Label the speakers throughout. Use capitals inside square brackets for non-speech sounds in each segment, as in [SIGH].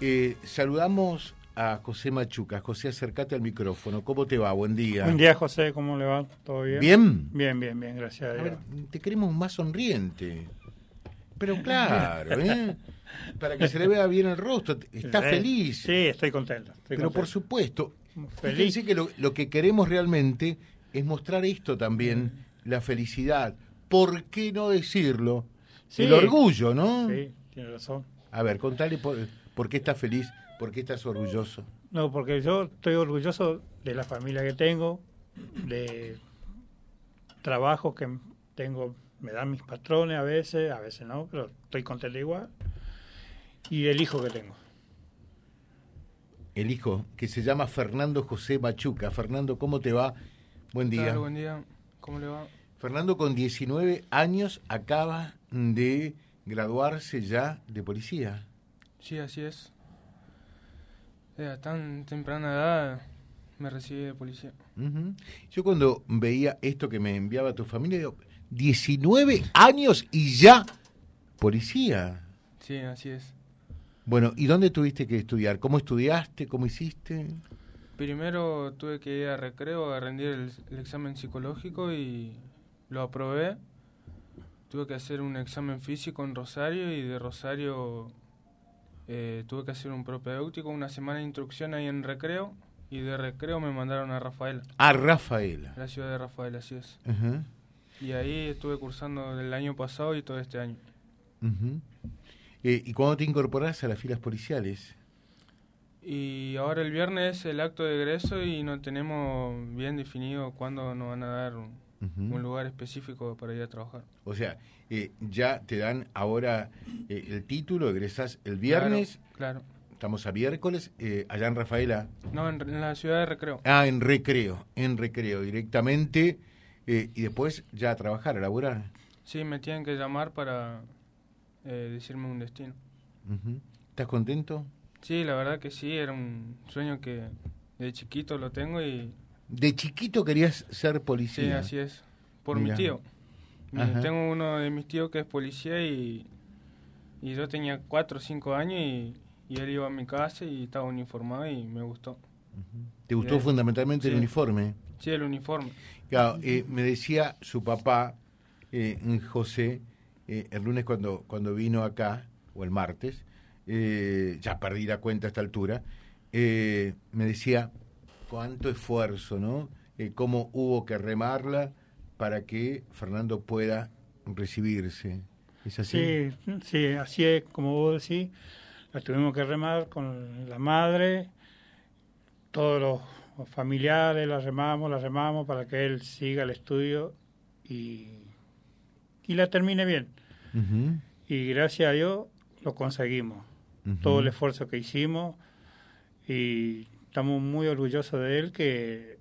Speaker 1: Eh, saludamos a José Machuca. José, acércate al micrófono. ¿Cómo te va? Buen día.
Speaker 2: Buen día, José. ¿Cómo le va? ¿Todo bien?
Speaker 1: ¿Bien?
Speaker 2: Bien, bien, bien. Gracias a
Speaker 1: ver, te queremos más sonriente. Pero [LAUGHS] claro, ¿eh? Para que se le vea bien el rostro. Está feliz.
Speaker 2: Sí, estoy contento. estoy
Speaker 1: Pero por supuesto.
Speaker 2: Feliz.
Speaker 1: Fíjense que lo, lo que queremos realmente es mostrar esto también, la felicidad. ¿Por qué no decirlo?
Speaker 2: Sí.
Speaker 1: El orgullo, ¿no?
Speaker 2: Sí, tiene razón.
Speaker 1: A ver, contale por, por qué estás feliz, por qué estás orgulloso.
Speaker 2: No, porque yo estoy orgulloso de la familia que tengo, de trabajos que tengo, me dan mis patrones a veces, a veces no, pero estoy contento igual. Y del hijo que tengo.
Speaker 1: El hijo, que se llama Fernando José Machuca. Fernando, ¿cómo te va? Buen día.
Speaker 3: Claro, buen día. ¿Cómo le va?
Speaker 1: Fernando, con 19 años, acaba de graduarse ya de policía.
Speaker 3: Sí, así es. Eh, a tan temprana edad me recibí de policía.
Speaker 1: Yo cuando veía esto que me enviaba tu familia, digo, 19 años y ya policía.
Speaker 3: Sí, así es.
Speaker 1: Bueno, ¿y dónde tuviste que estudiar? ¿Cómo estudiaste? ¿Cómo hiciste?
Speaker 3: Primero tuve que ir a recreo a rendir el, el examen psicológico y lo aprobé. Tuve que hacer un examen físico en Rosario y de Rosario eh, tuve que hacer un propedéutico, una semana de instrucción ahí en recreo y de recreo me mandaron a Rafaela,
Speaker 1: A Rafaela.
Speaker 3: la ciudad de Rafaela, así es. Y ahí estuve cursando el año pasado y todo este año.
Speaker 1: Eh, ¿Y cuándo te incorporás a las filas policiales?
Speaker 3: Y ahora el viernes es el acto de egreso y no tenemos bien definido cuándo nos van a dar un, Un lugar específico para ir a trabajar.
Speaker 1: O sea, eh, ya te dan ahora eh, el título, egresás el viernes,
Speaker 3: Claro.
Speaker 1: estamos a miércoles, eh, allá en Rafaela.
Speaker 3: No, en, en la ciudad de Recreo.
Speaker 1: Ah, en recreo, en recreo, directamente, eh, y después ya a trabajar, a laburar.
Speaker 3: Sí, me tienen que llamar para eh, decirme un destino.
Speaker 1: ¿Estás contento?
Speaker 3: Sí, la verdad que sí, era un sueño que de chiquito lo tengo y
Speaker 1: De chiquito querías ser
Speaker 3: sí,
Speaker 1: policía.
Speaker 3: así es. Por
Speaker 1: Mirá.
Speaker 3: mi tío.
Speaker 1: Ajá.
Speaker 3: tengo uno de mis tíos que es policía y, y yo tenía cuatro o cinco años y, y él iba a mi casa y estaba uniformado y me gustó.
Speaker 1: ¿Te gustó fundamentalmente el
Speaker 3: Sí.
Speaker 1: uniforme?
Speaker 3: Sí, el uniforme.
Speaker 1: Claro, eh, me decía su papá, eh, José, eh, el lunes cuando, cuando vino acá, o el martes, ya perdí la cuenta a esta altura, me decía cuánto esfuerzo, ¿no? Eh, cómo hubo que remarla para que Fernando pueda recibirse. ¿Es así?
Speaker 2: Sí, sí, así es, como vos decís, la tuvimos que remar con la madre, todos los familiares, la remamos, la remamos para que él siga el estudio y, y la termine bien. Y gracias a Dios lo conseguimos, todo el esfuerzo que hicimos y estamos muy orgullosos de él que,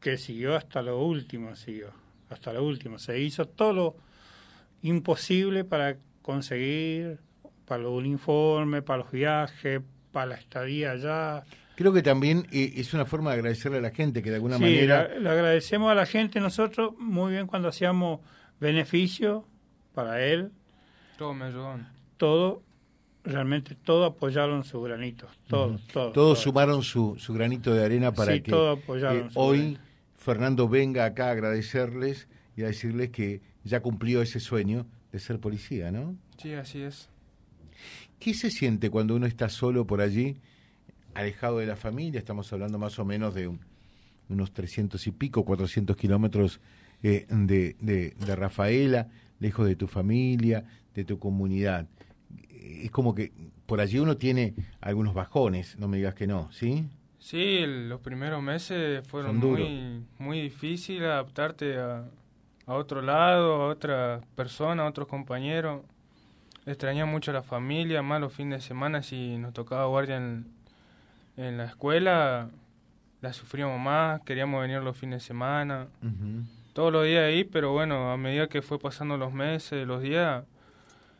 Speaker 2: que siguió hasta lo último, siguió, hasta lo último. Se hizo todo lo imposible para conseguir, para los uniformes, para los viajes, para la estadía allá.
Speaker 1: Creo que también eh, es una forma de agradecerle a la gente que de alguna
Speaker 2: Sí,
Speaker 1: manera...
Speaker 2: le agradecemos a la gente nosotros muy bien cuando hacíamos beneficio para él,
Speaker 3: Todo me ayudó.
Speaker 2: todo, realmente todo apoyaron su granito, todo,
Speaker 1: Ujú.
Speaker 2: todo.
Speaker 1: Todos
Speaker 2: todo.
Speaker 1: sumaron su, su granito de arena para
Speaker 2: Sí,
Speaker 1: que eh, hoy
Speaker 2: granito.
Speaker 1: Fernando venga acá a agradecerles y a decirles que ya cumplió ese sueño de ser policía, ¿no?
Speaker 3: Sí, así es.
Speaker 1: ¿Qué se siente cuando uno está solo por allí, alejado de la familia? Estamos hablando más o menos de un- unos 300 y pico, 400 kilómetros eh, de, de- de Rafaela, lejos de tu familia, de tu comunidad. Es como que por allí uno tiene algunos bajones, no me digas que no, ¿sí?
Speaker 3: Sí, los primeros meses fueron muy, muy difíciles adaptarte a, a otro lado, a otra persona, a otros compañeros. Extrañaba mucho a la familia, más los fines de semana si nos tocaba guardia en, en la escuela, la sufríamos más, queríamos venir los fines de semana, todos los días ahí, pero bueno, a medida que fue pasando los meses, los días,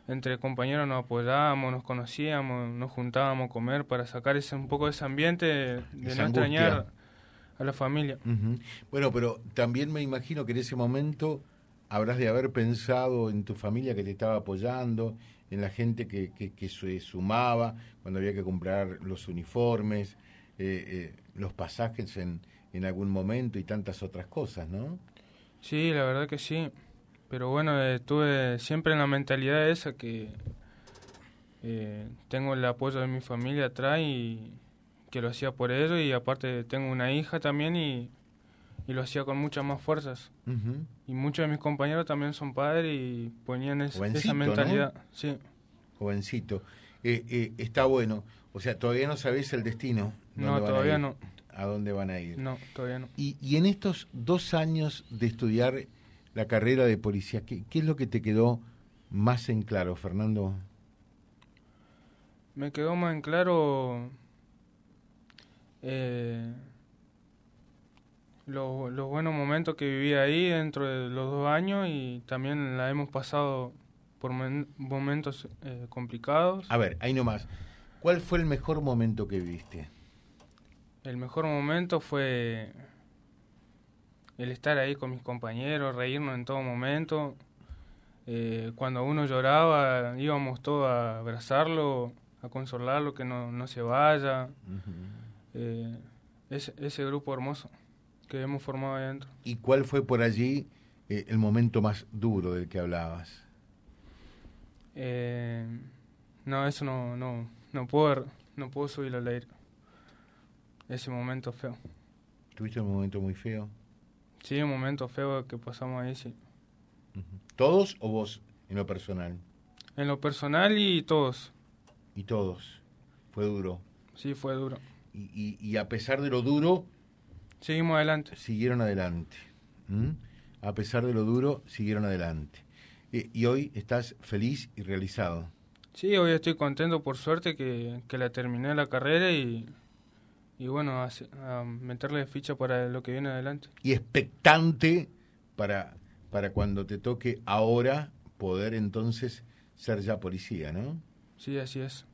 Speaker 3: entre compañeros nos apoyábamos, nos conocíamos, nos juntábamos a comer para sacar ese, un poco de ese ambiente de
Speaker 1: Esa
Speaker 3: no extrañar a la familia.
Speaker 1: Bueno, pero también me imagino que en ese momento habrás de haber pensado en tu familia que te estaba apoyando, en la gente que, que, se sumaba cuando había que comprar los uniformes, eh, eh, los pasajes en, en algún momento y tantas otras cosas, ¿no?
Speaker 3: Sí, la verdad que sí. Pero bueno, estuve siempre en la mentalidad esa que eh, tengo el apoyo de mi familia atrás y que lo hacía por ello y aparte tengo una hija también y, y lo hacía con muchas más fuerzas. Y muchos de mis compañeros también son padres y ponían esa mentalidad. Sí.
Speaker 1: Jovencito. Eh, eh, está bueno. O sea, todavía no sabéis el destino.
Speaker 3: No, todavía no.
Speaker 1: ¿A dónde van a ir?
Speaker 3: No, todavía no.
Speaker 1: Y, y en estos dos años de estudiar la carrera de policía, ¿qué, qué es lo que te quedó más en claro, Fernando?
Speaker 3: Me quedó más en claro eh, los, buenos momentos que viví ahí dentro de los dos años y también la hemos pasado por momentos eh, complicados.
Speaker 1: A ver, ahí nomás. ¿Cuál fue el mejor momento que viviste?
Speaker 3: El mejor momento fue el estar ahí con mis compañeros, reírnos en todo momento. Eh, cuando uno lloraba, íbamos todos a abrazarlo, a consolarlo, que no, no se vaya. Eh, ese, ese grupo hermoso que hemos formado adentro.
Speaker 1: ¿Y cuál fue por allí eh, el momento más duro del que hablabas?
Speaker 3: Eh, no, eso no, no, no puedo, no puedo subir al aire. Ese momento feo.
Speaker 1: ¿Tuviste un momento muy feo?
Speaker 3: Sí, un momento feo que pasamos ahí, sí.
Speaker 1: ¿Todos o vos en lo personal?
Speaker 3: En lo personal y todos.
Speaker 1: ¿Y todos? ¿Fue duro?
Speaker 3: Sí, fue duro.
Speaker 1: Y, y, a pesar de lo duro...
Speaker 3: Seguimos adelante.
Speaker 1: Siguieron adelante. A pesar de lo duro, siguieron adelante. y hoy estás feliz y realizado.
Speaker 3: Sí, hoy estoy contento por suerte que, que la terminé la carrera y y bueno, a, meterle ficha para lo que viene adelante.
Speaker 1: Y expectante para, para cuando te toque ahora poder entonces ser ya policía, ¿no?
Speaker 3: Sí, así es.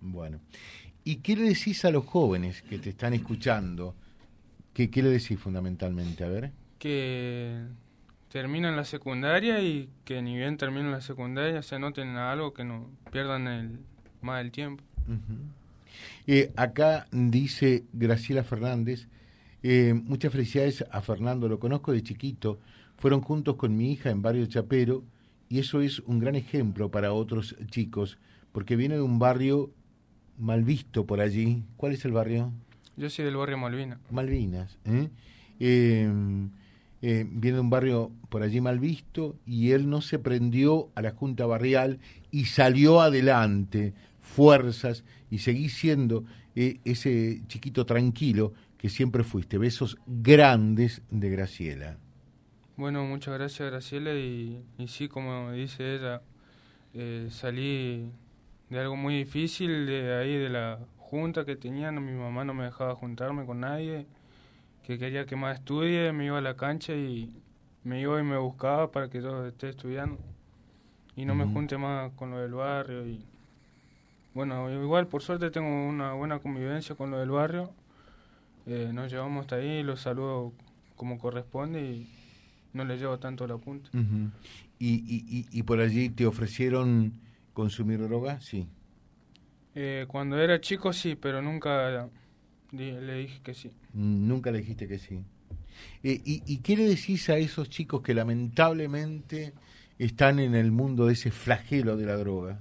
Speaker 1: Bueno. ¿Y qué le decís a los jóvenes que te están escuchando? ¿Qué, qué le decís fundamentalmente? A ver.
Speaker 3: Que terminan la secundaria y que ni bien terminan la secundaria se noten algo, que no pierdan el, más el tiempo.
Speaker 1: Eh, acá dice Graciela Fernández, eh, muchas felicidades a Fernando, lo conozco de chiquito, fueron juntos con mi hija en Barrio Chapero y eso es un gran ejemplo para otros chicos, porque viene de un barrio mal visto por allí. ¿Cuál es el barrio?
Speaker 3: Yo soy del barrio
Speaker 1: Malvinas. Malvinas. ¿eh? Em, viene de un barrio por allí mal visto y él no se prendió a la Junta Barrial y salió adelante fuerzas y seguís siendo eh, ese chiquito tranquilo que siempre fuiste. Besos grandes de Graciela.
Speaker 3: Bueno, muchas gracias Graciela y, sí, como dice ella, eh, salí de algo muy difícil, de ahí de la junta que tenían, mi mamá no me dejaba juntarme con nadie, que quería que más estudie, me iba a la cancha y me iba y me buscaba para que yo esté estudiando y no me junte más con lo del barrio y bueno, igual por suerte tengo una buena convivencia con lo del barrio. Eh, nos llevamos hasta ahí, los saludo como corresponde y no les llevo tanto la punta.
Speaker 1: ¿Y, y, y, por allí te ofrecieron consumir droga? Sí.
Speaker 3: Eh, cuando era chico sí, pero nunca le dije que sí.
Speaker 1: Nunca le dijiste que sí. Eh, y, ¿Y qué le decís a esos chicos que lamentablemente están en el mundo de ese flagelo de la droga?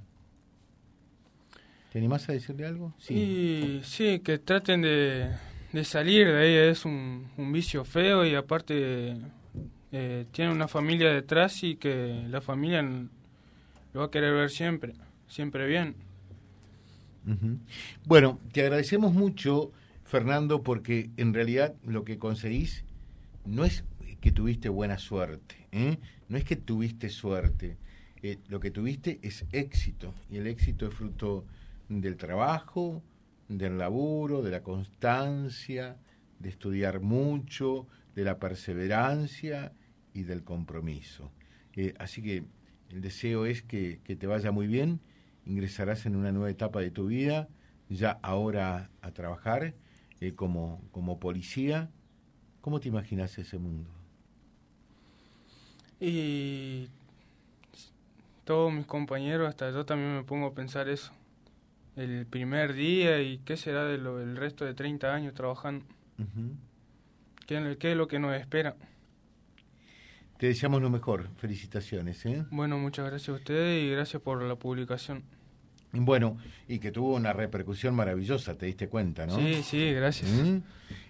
Speaker 1: ¿Te animás a decirle algo?
Speaker 3: Sí, sí, que traten de, salir de ahí. Es un, vicio feo y aparte eh, tiene una familia detrás y que la familia lo va a querer ver siempre, siempre bien.
Speaker 1: Bueno, te agradecemos mucho, Fernando, porque en realidad lo que conseguís no es que tuviste buena suerte, ¿eh? no es que tuviste suerte, eh, lo que tuviste es éxito y el éxito es fruto del trabajo, del laburo, de la constancia, de estudiar mucho, de la perseverancia y del compromiso. Eh, así que el deseo es que, te vaya muy bien, ingresarás en una nueva etapa de tu vida, ya ahora a trabajar eh, como, como policía. ¿Cómo te imaginas ese mundo?
Speaker 3: Y todos mis compañeros, hasta yo también me pongo a pensar eso. El primer día y qué será de lo, el resto de 30 años trabajando. ¿Qué, ¿Qué, es lo que nos espera?
Speaker 1: Te deseamos lo mejor. Felicitaciones. ¿eh?
Speaker 3: Bueno, muchas gracias a ustedes y gracias por la publicación.
Speaker 1: Bueno, y que tuvo una repercusión maravillosa, te diste cuenta, ¿no?
Speaker 3: Sí, sí, gracias.
Speaker 1: ¿Mm?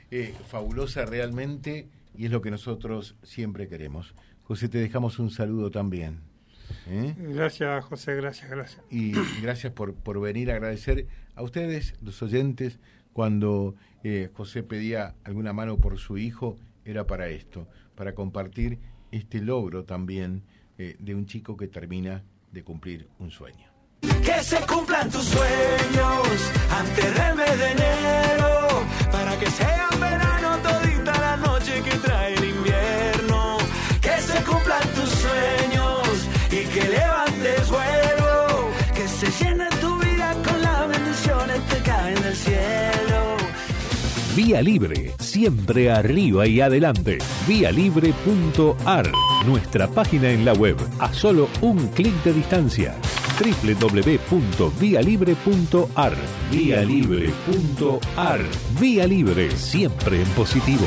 Speaker 1: Eh, fabulosa realmente y es lo que nosotros siempre queremos. José, te dejamos un saludo también.
Speaker 2: ¿Eh? Gracias, José, gracias, gracias.
Speaker 1: Y [CLEARS THROAT] gracias por, por venir a agradecer a ustedes, los oyentes, cuando eh, José pedía alguna mano por su hijo, era para esto, para compartir este logro también de un chico que termina de cumplir un sueño.
Speaker 4: Que se cumplan tus sueños antes del mes de enero. Para que sea verano todita la noche que trae el invierno. Que se cumplan tus sueños y que levantes vuelo. Que se llene tu vida con las bendiciones que caen del cielo.
Speaker 5: Vía Libre, siempre arriba y adelante. Vialibre.ar, nuestra página en la web, a solo un clic de distancia www.vialibre.ar. Vialibre.ar. Vía Libre, siempre en positivo.